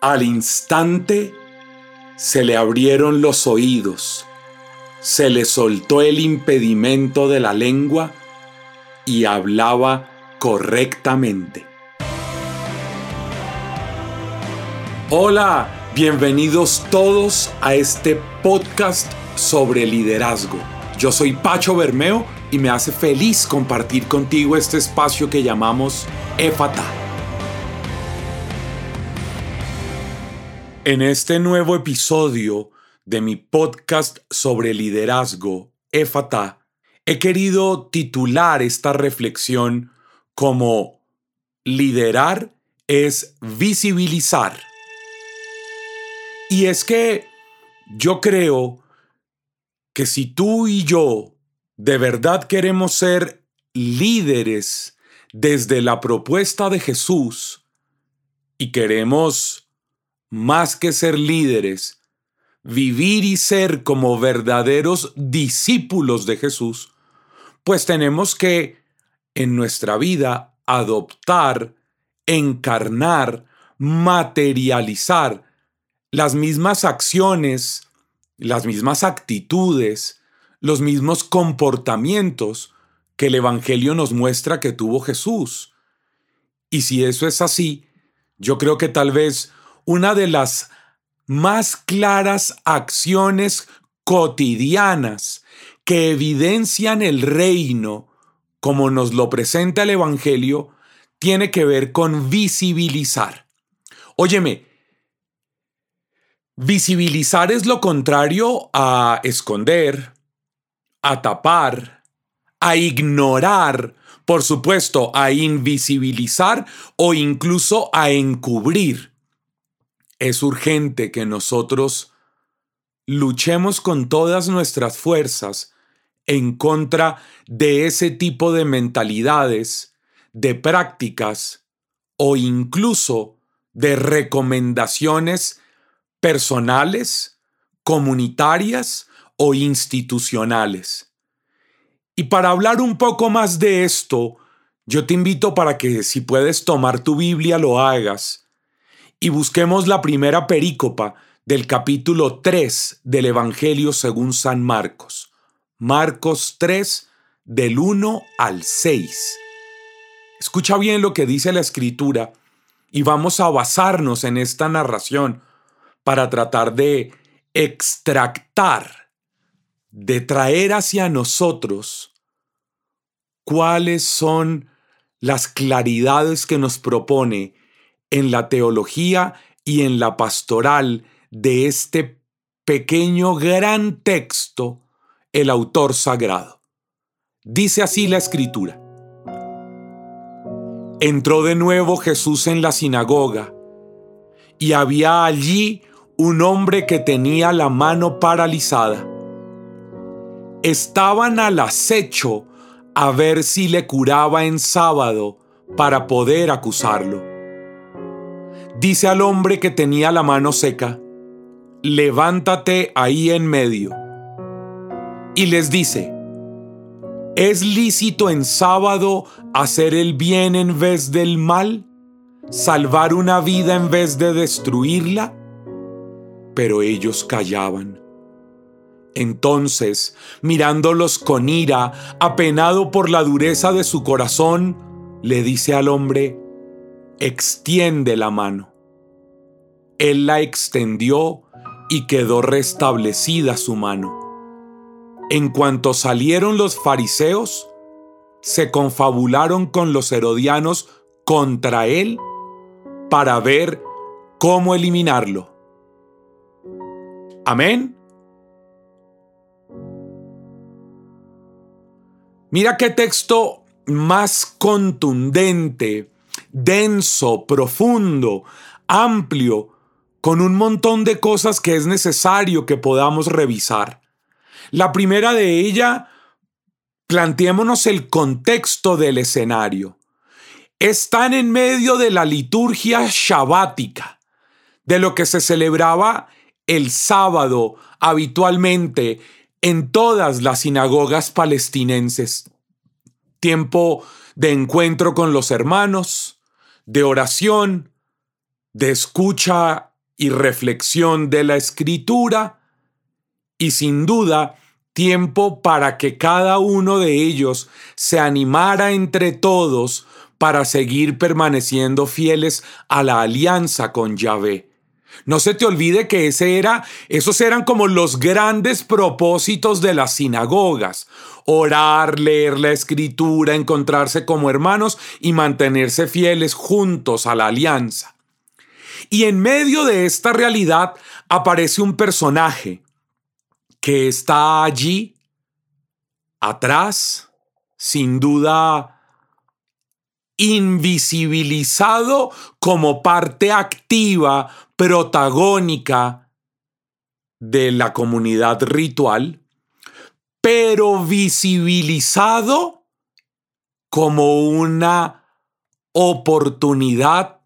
Al instante se le abrieron los oídos, se le soltó el impedimento de la lengua y hablaba correctamente. Hola, bienvenidos todos a este podcast sobre liderazgo. Yo soy Pacho Bermeo y me hace feliz compartir contigo este espacio que llamamos EFATA. En este nuevo episodio de mi podcast sobre liderazgo, EFATA, he querido titular esta reflexión como liderar es visibilizar. Y es que yo creo que si tú y yo de verdad queremos ser líderes desde la propuesta de Jesús y queremos más que ser líderes, vivir y ser como verdaderos discípulos de Jesús, pues tenemos que en nuestra vida adoptar, encarnar, materializar las mismas acciones, las mismas actitudes, los mismos comportamientos que el Evangelio nos muestra que tuvo Jesús. Y si eso es así, yo creo que tal vez una de las más claras acciones cotidianas que evidencian el reino como nos lo presenta el Evangelio tiene que ver con visibilizar. Óyeme, visibilizar es lo contrario a esconder, a tapar, a ignorar, por supuesto, a invisibilizar o incluso a encubrir. Es urgente que nosotros luchemos con todas nuestras fuerzas en contra de ese tipo de mentalidades, de prácticas o incluso de recomendaciones personales, comunitarias o institucionales. Y para hablar un poco más de esto, yo te invito para que si puedes tomar tu Biblia lo hagas y busquemos la primera perícopa del capítulo 3 del Evangelio según San Marcos. Marcos 3 del 1 al 6. Escucha bien lo que dice la escritura y vamos a basarnos en esta narración para tratar de extractar, de traer hacia nosotros cuáles son las claridades que nos propone en la teología y en la pastoral de este pequeño gran texto el autor sagrado. Dice así la escritura. Entró de nuevo Jesús en la sinagoga y había allí un hombre que tenía la mano paralizada. Estaban al acecho a ver si le curaba en sábado para poder acusarlo. Dice al hombre que tenía la mano seca, levántate ahí en medio. Y les dice, ¿es lícito en sábado hacer el bien en vez del mal? ¿Salvar una vida en vez de destruirla? Pero ellos callaban. Entonces, mirándolos con ira, apenado por la dureza de su corazón, le dice al hombre, extiende la mano. Él la extendió y quedó restablecida su mano. En cuanto salieron los fariseos, se confabularon con los herodianos contra él para ver cómo eliminarlo. Amén. Mira qué texto más contundente denso, profundo, amplio, con un montón de cosas que es necesario que podamos revisar. La primera de ella, planteémonos el contexto del escenario. Están en medio de la liturgia shabática, de lo que se celebraba el sábado habitualmente en todas las sinagogas palestinenses. Tiempo de encuentro con los hermanos, de oración, de escucha y reflexión de la escritura y sin duda tiempo para que cada uno de ellos se animara entre todos para seguir permaneciendo fieles a la alianza con Yahvé. No se te olvide que esos eran como los grandes propósitos de las sinagogas. Orar, leer la escritura, encontrarse como hermanos y mantenerse fieles juntos a la alianza. Y en medio de esta realidad aparece un personaje que está allí, atrás, sin duda invisibilizado como parte activa, protagónica de la comunidad ritual, pero visibilizado como una oportunidad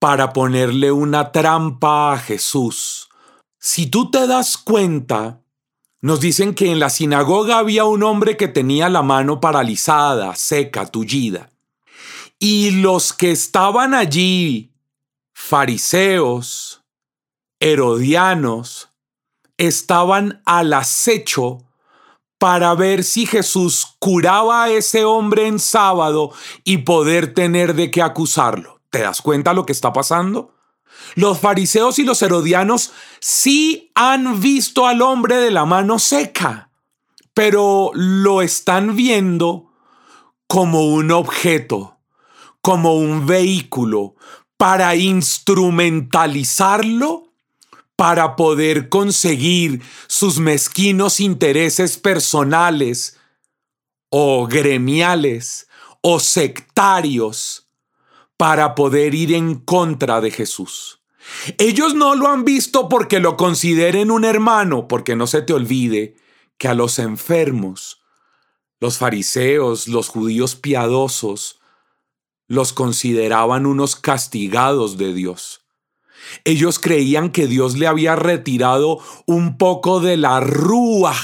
para ponerle una trampa a Jesús. Si tú te das cuenta, nos dicen que en la sinagoga había un hombre que tenía la mano paralizada, seca, tullida. Y los que estaban allí, fariseos, herodianos, estaban al acecho para ver si Jesús curaba a ese hombre en sábado y poder tener de qué acusarlo. ¿Te das cuenta lo que está pasando? Los fariseos y los herodianos sí han visto al hombre de la mano seca, pero lo están viendo como un objeto, como un vehículo para instrumentalizarlo para poder conseguir sus mezquinos intereses personales o gremiales o sectarios para poder ir en contra de Jesús. Ellos no lo han visto porque lo consideren un hermano, porque no se te olvide que a los enfermos, los fariseos, los judíos piadosos, los consideraban unos castigados de Dios. Ellos creían que Dios le había retirado un poco de la rúa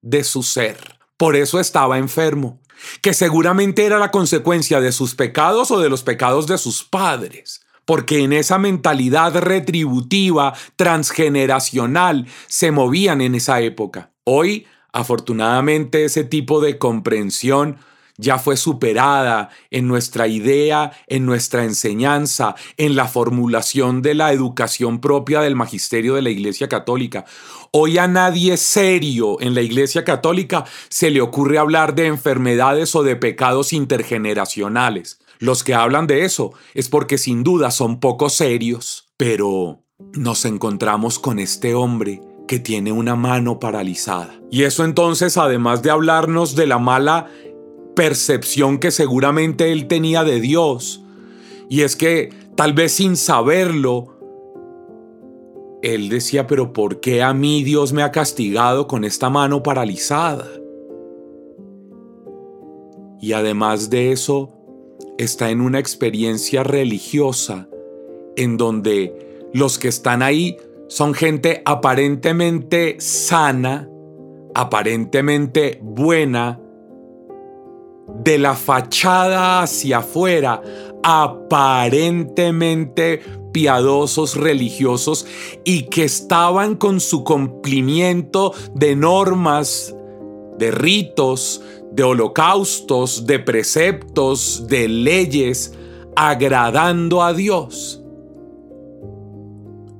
de su ser. Por eso estaba enfermo que seguramente era la consecuencia de sus pecados o de los pecados de sus padres, porque en esa mentalidad retributiva, transgeneracional, se movían en esa época. Hoy, afortunadamente, ese tipo de comprensión ya fue superada en nuestra idea, en nuestra enseñanza, en la formulación de la educación propia del magisterio de la Iglesia Católica. Hoy a nadie serio en la Iglesia Católica se le ocurre hablar de enfermedades o de pecados intergeneracionales. Los que hablan de eso es porque sin duda son poco serios. Pero nos encontramos con este hombre que tiene una mano paralizada. Y eso entonces, además de hablarnos de la mala percepción que seguramente él tenía de Dios, y es que tal vez sin saberlo, él decía, pero ¿por qué a mí Dios me ha castigado con esta mano paralizada? Y además de eso, está en una experiencia religiosa en donde los que están ahí son gente aparentemente sana, aparentemente buena, de la fachada hacia afuera, aparentemente piadosos religiosos y que estaban con su cumplimiento de normas, de ritos, de holocaustos, de preceptos, de leyes, agradando a Dios.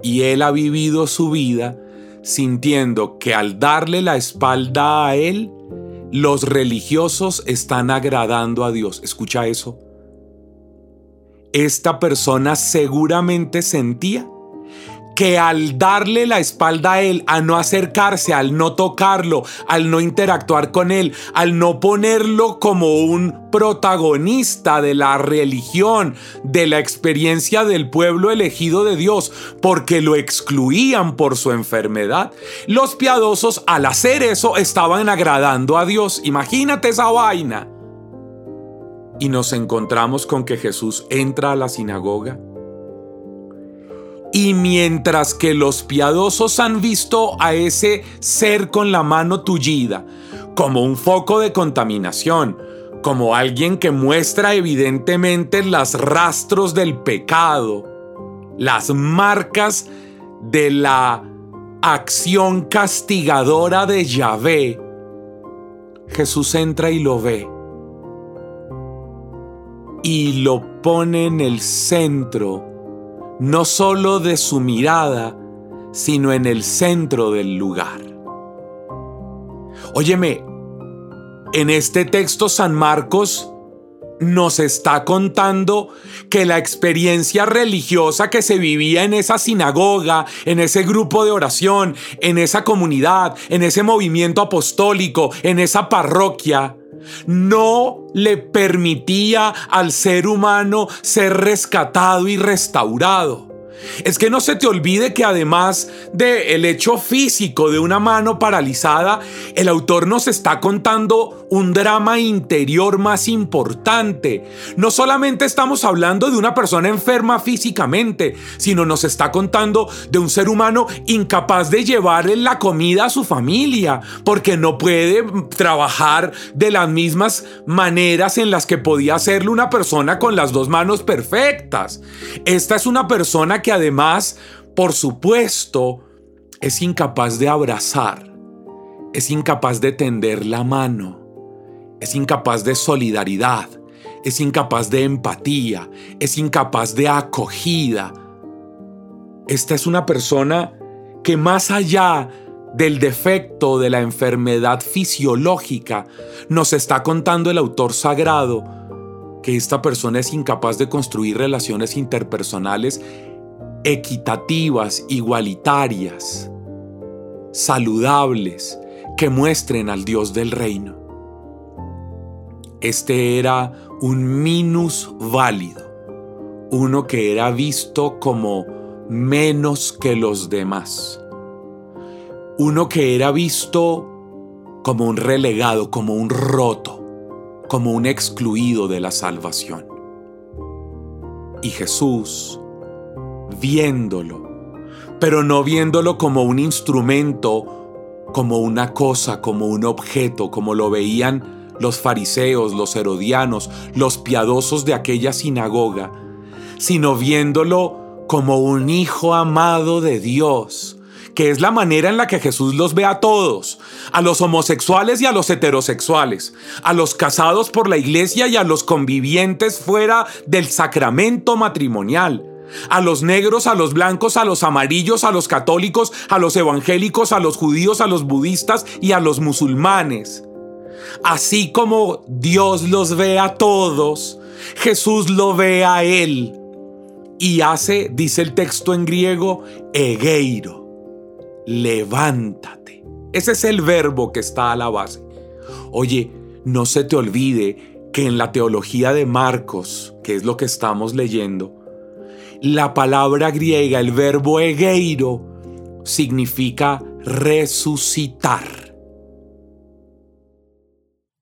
Y él ha vivido su vida sintiendo que al darle la espalda a él, los religiosos están agradando a Dios. Escucha eso esta persona seguramente sentía que al darle la espalda a él, a no acercarse, al no tocarlo, al no interactuar con él, al no ponerlo como un protagonista de la religión, de la experiencia del pueblo elegido de Dios, porque lo excluían por su enfermedad, los piadosos al hacer eso estaban agradando a Dios. Imagínate esa vaina. Y nos encontramos con que Jesús entra a la sinagoga y mientras que los piadosos han visto a ese ser con la mano tullida como un foco de contaminación, como alguien que muestra evidentemente las rastros del pecado, las marcas de la acción castigadora de Yahvé, Jesús entra y lo ve. Y lo pone en el centro no solo de su mirada, sino en el centro del lugar. Óyeme, en este texto San Marcos nos está contando que la experiencia religiosa que se vivía en esa sinagoga, en ese grupo de oración, en esa comunidad, en ese movimiento apostólico, en esa parroquia, no le permitía al ser humano ser rescatado y restaurado. Es que no se te olvide que además del hecho físico de una mano paralizada, el autor nos está contando un drama interior más importante. No solamente estamos hablando de una persona enferma físicamente, sino nos está contando de un ser humano incapaz de llevarle la comida a su familia, porque no puede trabajar de las mismas maneras en las que podía hacerlo una persona con las dos manos perfectas. Esta es una persona además, por supuesto, es incapaz de abrazar, es incapaz de tender la mano, es incapaz de solidaridad, es incapaz de empatía, es incapaz de acogida. Esta es una persona que más allá del defecto de la enfermedad fisiológica, nos está contando el autor sagrado que esta persona es incapaz de construir relaciones interpersonales equitativas, igualitarias, saludables, que muestren al Dios del reino. Este era un minus válido, uno que era visto como menos que los demás, uno que era visto como un relegado, como un roto, como un excluido de la salvación. Y Jesús viéndolo, pero no viéndolo como un instrumento, como una cosa, como un objeto, como lo veían los fariseos, los herodianos, los piadosos de aquella sinagoga, sino viéndolo como un hijo amado de Dios, que es la manera en la que Jesús los ve a todos, a los homosexuales y a los heterosexuales, a los casados por la iglesia y a los convivientes fuera del sacramento matrimonial a los negros, a los blancos, a los amarillos, a los católicos, a los evangélicos, a los judíos, a los budistas y a los musulmanes. Así como Dios los ve a todos, Jesús lo ve a Él y hace, dice el texto en griego, egeiro, levántate. Ese es el verbo que está a la base. Oye, no se te olvide que en la teología de Marcos, que es lo que estamos leyendo, la palabra griega, el verbo egeiro, significa resucitar.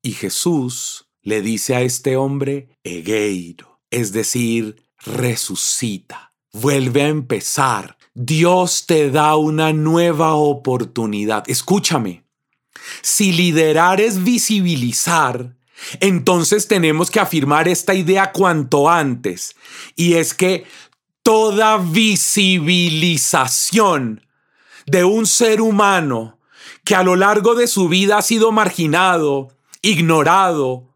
Y Jesús le dice a este hombre egeiro, es decir, resucita, vuelve a empezar. Dios te da una nueva oportunidad. Escúchame, si liderar es visibilizar, entonces tenemos que afirmar esta idea cuanto antes, y es que toda visibilización de un ser humano que a lo largo de su vida ha sido marginado, ignorado,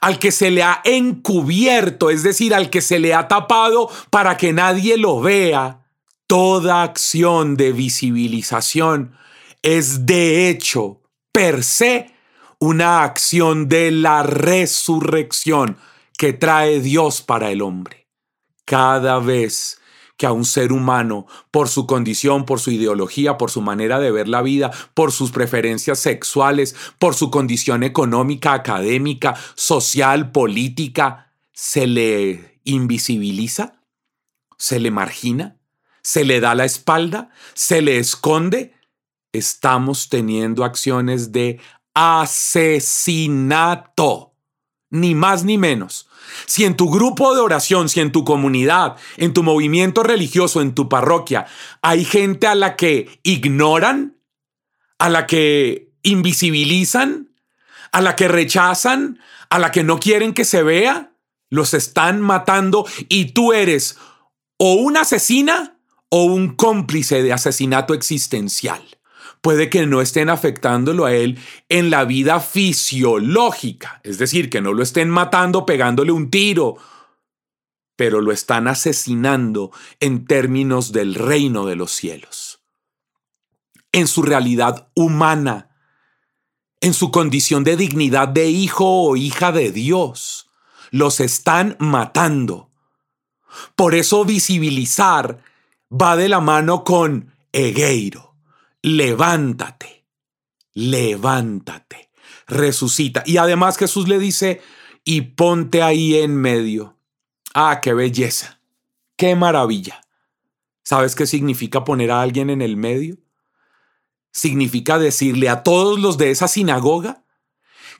al que se le ha encubierto, es decir, al que se le ha tapado para que nadie lo vea, toda acción de visibilización es de hecho, per se, una acción de la resurrección que trae Dios para el hombre. Cada vez que a un ser humano por su condición, por su ideología, por su manera de ver la vida, por sus preferencias sexuales, por su condición económica, académica, social, política, se le invisibiliza, se le margina, se le da la espalda, se le esconde. Estamos teniendo acciones de asesinato, ni más ni menos. Si en tu grupo de oración, si en tu comunidad, en tu movimiento religioso, en tu parroquia, hay gente a la que ignoran, a la que invisibilizan, a la que rechazan, a la que no quieren que se vea, los están matando y tú eres o una asesina o un cómplice de asesinato existencial puede que no estén afectándolo a él en la vida fisiológica, es decir, que no lo estén matando pegándole un tiro, pero lo están asesinando en términos del reino de los cielos. En su realidad humana, en su condición de dignidad de hijo o hija de Dios, los están matando. Por eso visibilizar va de la mano con egeiro levántate, levántate, resucita. Y además Jesús le dice, y ponte ahí en medio. Ah, qué belleza, qué maravilla. ¿Sabes qué significa poner a alguien en el medio? Significa decirle a todos los de esa sinagoga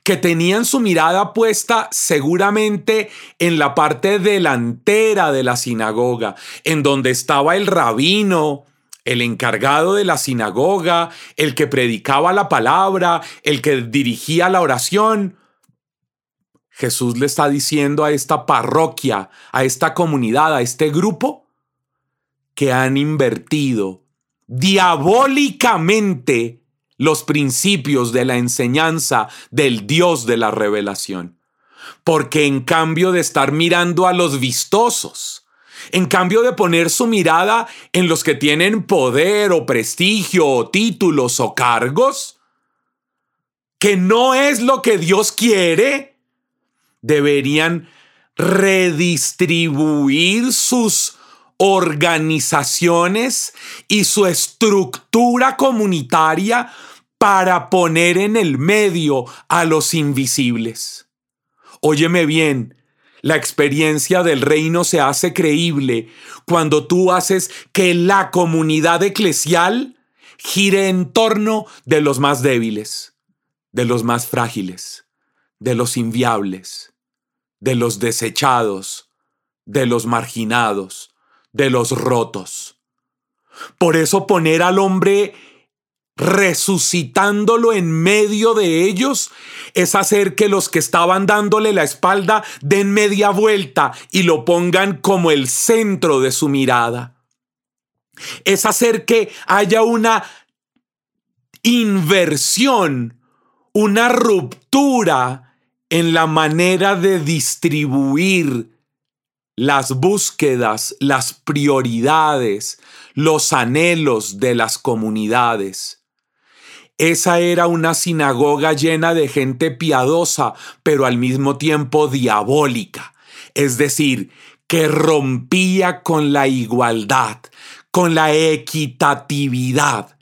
que tenían su mirada puesta seguramente en la parte delantera de la sinagoga, en donde estaba el rabino, el encargado de la sinagoga, el que predicaba la palabra, el que dirigía la oración. Jesús le está diciendo a esta parroquia, a esta comunidad, a este grupo, que han invertido diabólicamente los principios de la enseñanza del Dios de la revelación. Porque en cambio de estar mirando a los vistosos, en cambio de poner su mirada en los que tienen poder o prestigio o títulos o cargos, que no es lo que Dios quiere, deberían redistribuir sus organizaciones y su estructura comunitaria para poner en el medio a los invisibles. Óyeme bien, la experiencia del reino se hace creíble cuando tú haces que la comunidad eclesial gire en torno de los más débiles, de los más frágiles, de los inviables, de los desechados, de los marginados, de los rotos. Por eso poner al hombre resucitándolo en medio de ellos, es hacer que los que estaban dándole la espalda den media vuelta y lo pongan como el centro de su mirada. Es hacer que haya una inversión, una ruptura en la manera de distribuir las búsquedas, las prioridades, los anhelos de las comunidades. Esa era una sinagoga llena de gente piadosa, pero al mismo tiempo diabólica, es decir, que rompía con la igualdad, con la equitatividad.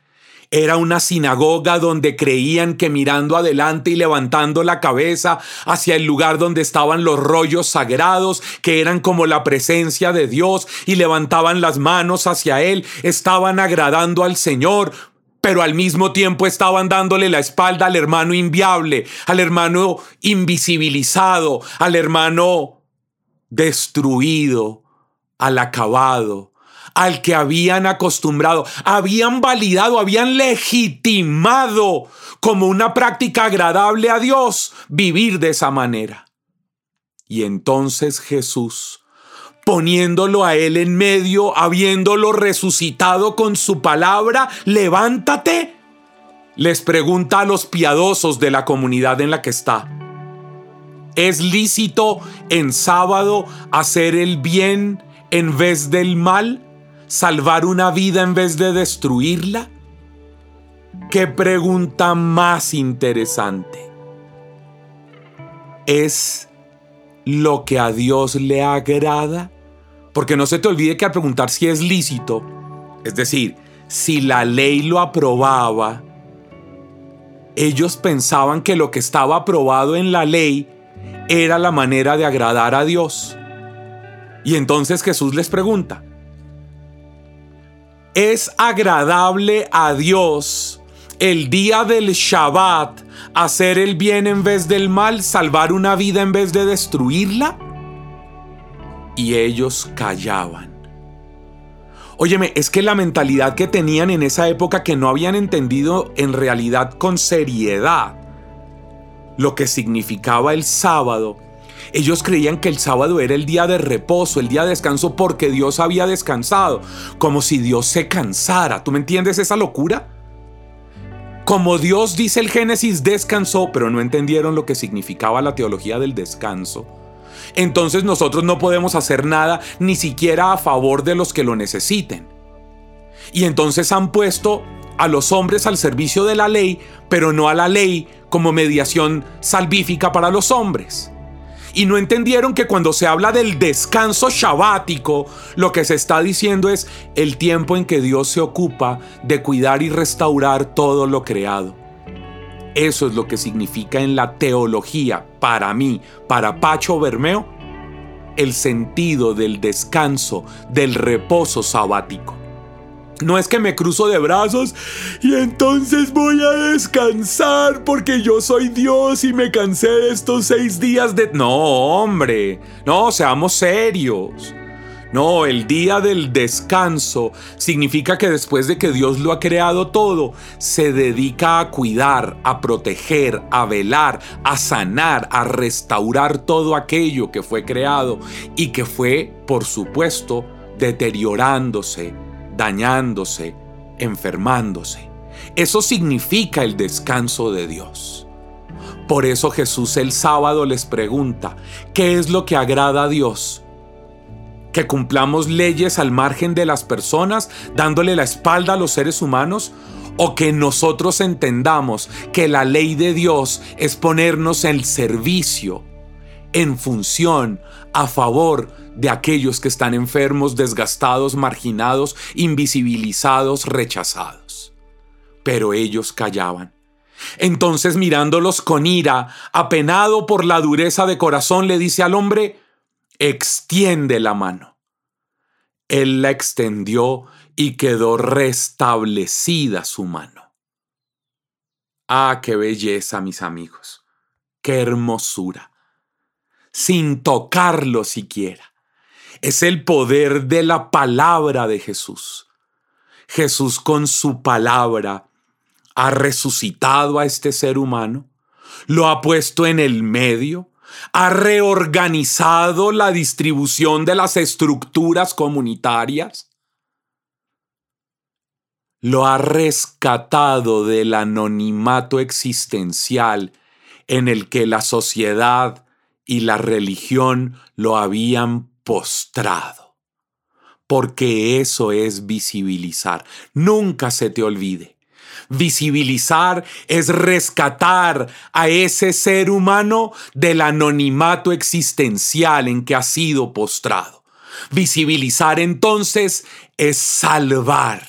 Era una sinagoga donde creían que mirando adelante y levantando la cabeza hacia el lugar donde estaban los rollos sagrados, que eran como la presencia de Dios, y levantaban las manos hacia Él, estaban agradando al Señor, pero al mismo tiempo estaban dándole la espalda al hermano inviable, al hermano invisibilizado, al hermano destruido, al acabado, al que habían acostumbrado, habían validado, habían legitimado como una práctica agradable a Dios vivir de esa manera. Y entonces Jesús poniéndolo a él en medio, habiéndolo resucitado con su palabra, levántate. Les pregunta a los piadosos de la comunidad en la que está. ¿Es lícito en sábado hacer el bien en vez del mal? ¿Salvar una vida en vez de destruirla? ¿Qué pregunta más interesante? ¿Es lo que a Dios le agrada? Porque no se te olvide que al preguntar si es lícito, es decir, si la ley lo aprobaba, ellos pensaban que lo que estaba aprobado en la ley era la manera de agradar a Dios. Y entonces Jesús les pregunta, ¿es agradable a Dios el día del Shabbat hacer el bien en vez del mal, salvar una vida en vez de destruirla? Y ellos callaban. Óyeme, es que la mentalidad que tenían en esa época que no habían entendido en realidad con seriedad lo que significaba el sábado, ellos creían que el sábado era el día de reposo, el día de descanso porque Dios había descansado, como si Dios se cansara. ¿Tú me entiendes esa locura? Como Dios dice el Génesis, descansó, pero no entendieron lo que significaba la teología del descanso entonces nosotros no podemos hacer nada ni siquiera a favor de los que lo necesiten. Y entonces han puesto a los hombres al servicio de la ley, pero no a la ley como mediación salvífica para los hombres. Y no entendieron que cuando se habla del descanso shabático, lo que se está diciendo es el tiempo en que Dios se ocupa de cuidar y restaurar todo lo creado. Eso es lo que significa en la teología, para mí, para Pacho Bermeo, el sentido del descanso, del reposo sabático. No es que me cruzo de brazos y entonces voy a descansar porque yo soy Dios y me cansé de estos seis días de... No, hombre, no, seamos serios. No, el día del descanso significa que después de que Dios lo ha creado todo, se dedica a cuidar, a proteger, a velar, a sanar, a restaurar todo aquello que fue creado y que fue, por supuesto, deteriorándose, dañándose, enfermándose. Eso significa el descanso de Dios. Por eso Jesús el sábado les pregunta, ¿qué es lo que agrada a Dios? Que cumplamos leyes al margen de las personas, dándole la espalda a los seres humanos, o que nosotros entendamos que la ley de Dios es ponernos en servicio, en función, a favor de aquellos que están enfermos, desgastados, marginados, invisibilizados, rechazados. Pero ellos callaban. Entonces mirándolos con ira, apenado por la dureza de corazón, le dice al hombre, extiende la mano. Él la extendió y quedó restablecida su mano. Ah, qué belleza, mis amigos, qué hermosura, sin tocarlo siquiera. Es el poder de la palabra de Jesús. Jesús con su palabra ha resucitado a este ser humano, lo ha puesto en el medio, ha reorganizado la distribución de las estructuras comunitarias, lo ha rescatado del anonimato existencial en el que la sociedad y la religión lo habían postrado. Porque eso es visibilizar. Nunca se te olvide. Visibilizar es rescatar a ese ser humano del anonimato existencial en que ha sido postrado. Visibilizar entonces es salvar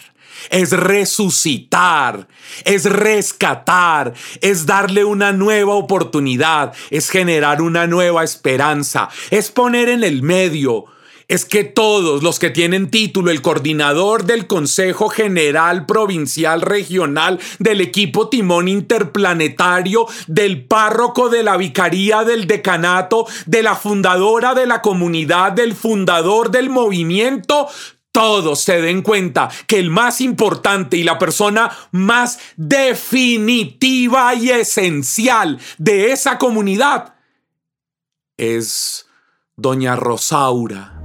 es resucitar, es rescatar, es darle una nueva oportunidad, es generar una nueva esperanza, es poner en el medio es que todos los que tienen título, el coordinador del Consejo General Provincial Regional, del equipo Timón Interplanetario, del párroco de la Vicaría del Decanato, de la fundadora de la comunidad, del fundador del movimiento, todos se den cuenta que el más importante y la persona más definitiva y esencial de esa comunidad es doña Rosaura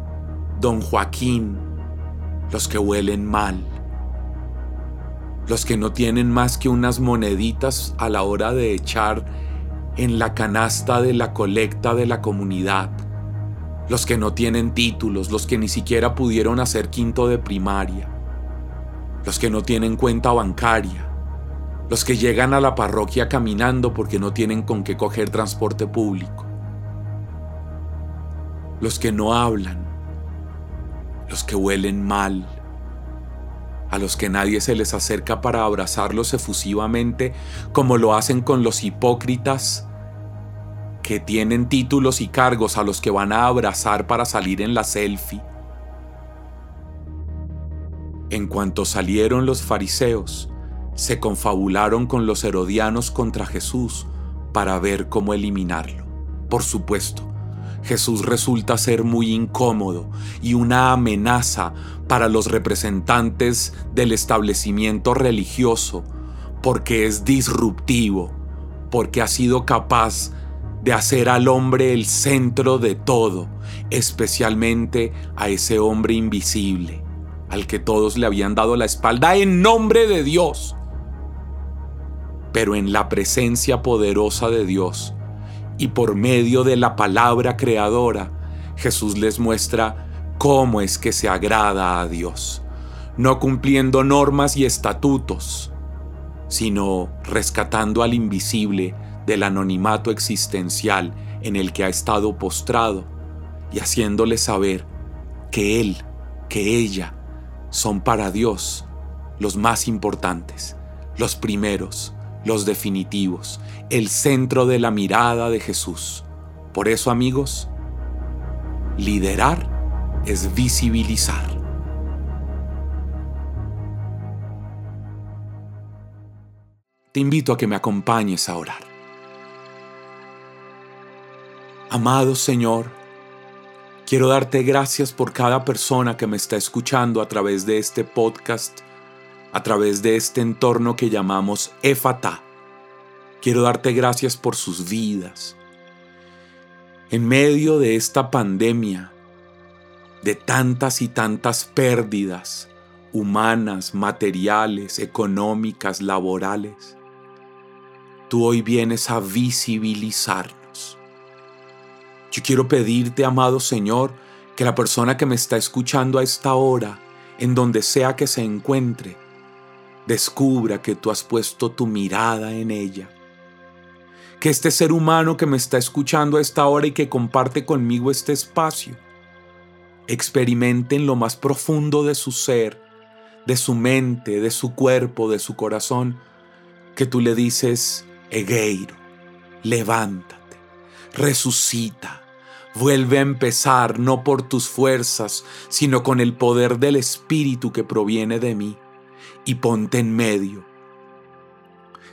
don Joaquín, los que huelen mal, los que no tienen más que unas moneditas a la hora de echar en la canasta de la colecta de la comunidad, los que no tienen títulos, los que ni siquiera pudieron hacer quinto de primaria, los que no tienen cuenta bancaria, los que llegan a la parroquia caminando porque no tienen con qué coger transporte público, los que no hablan, los que huelen mal, a los que nadie se les acerca para abrazarlos efusivamente como lo hacen con los hipócritas que tienen títulos y cargos a los que van a abrazar para salir en la selfie. En cuanto salieron los fariseos, se confabularon con los herodianos contra Jesús para ver cómo eliminarlo. Por supuesto, Jesús resulta ser muy incómodo y una amenaza para los representantes del establecimiento religioso porque es disruptivo, porque ha sido capaz de hacer al hombre el centro de todo, especialmente a ese hombre invisible, al que todos le habían dado la espalda en nombre de Dios. Pero en la presencia poderosa de Dios y por medio de la palabra creadora, Jesús les muestra cómo es que se agrada a Dios, no cumpliendo normas y estatutos, sino rescatando al invisible del anonimato existencial en el que ha estado postrado y haciéndole saber que Él, que ella, son para Dios los más importantes, los primeros, los definitivos, el centro de la mirada de Jesús. Por eso, amigos, liderar es visibilizar. Te invito a que me acompañes a orar. Amado Señor, quiero darte gracias por cada persona que me está escuchando a través de este podcast, a través de este entorno que llamamos Efata. Quiero darte gracias por sus vidas. En medio de esta pandemia, de tantas y tantas pérdidas humanas, materiales, económicas, laborales, tú hoy vienes a visibilizarnos. Yo quiero pedirte, amado Señor, que la persona que me está escuchando a esta hora, en donde sea que se encuentre, descubra que tú has puesto tu mirada en ella. Que este ser humano que me está escuchando a esta hora y que comparte conmigo este espacio, experimenten lo más profundo de su ser, de su mente, de su cuerpo, de su corazón, que tú le dices, Egeiro, levántate, resucita, vuelve a empezar no por tus fuerzas, sino con el poder del Espíritu que proviene de mí, y ponte en medio.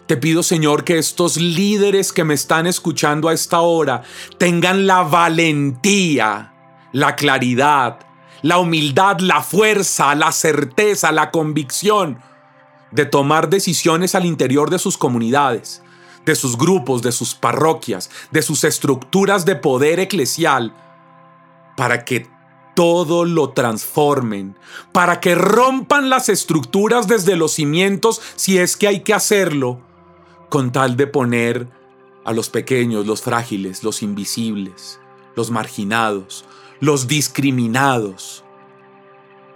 Te pido, Señor, que estos líderes que me están escuchando a esta hora tengan la valentía, la claridad, la humildad, la fuerza, la certeza, la convicción de tomar decisiones al interior de sus comunidades, de sus grupos, de sus parroquias, de sus estructuras de poder eclesial, para que todo lo transformen, para que rompan las estructuras desde los cimientos si es que hay que hacerlo, con tal de poner a los pequeños, los frágiles, los invisibles, los marginados, los discriminados,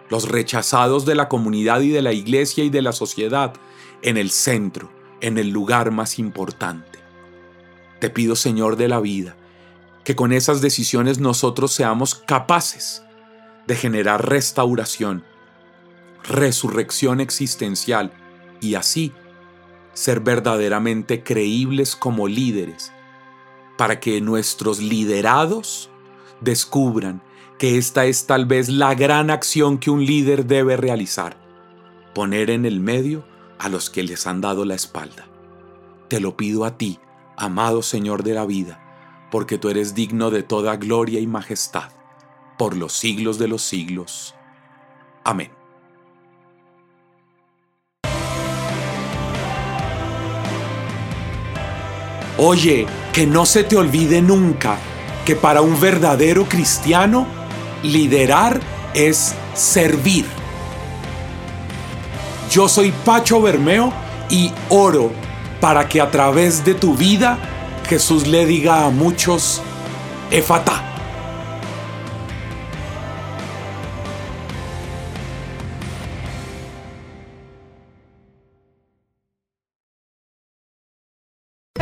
los rechazados de la comunidad y de la iglesia y de la sociedad en el centro, en el lugar más importante. Te pido, Señor de la vida, que con esas decisiones nosotros seamos capaces de generar restauración, resurrección existencial y así ser verdaderamente creíbles como líderes, para que nuestros liderados descubran que esta es tal vez la gran acción que un líder debe realizar, poner en el medio a los que les han dado la espalda. Te lo pido a ti, amado Señor de la vida, porque tú eres digno de toda gloria y majestad, por los siglos de los siglos. Amén. Oye, que no se te olvide nunca que para un verdadero cristiano, liderar es servir. Yo soy Pacho Bermeo y oro para que a través de tu vida Jesús le diga a muchos, Efata.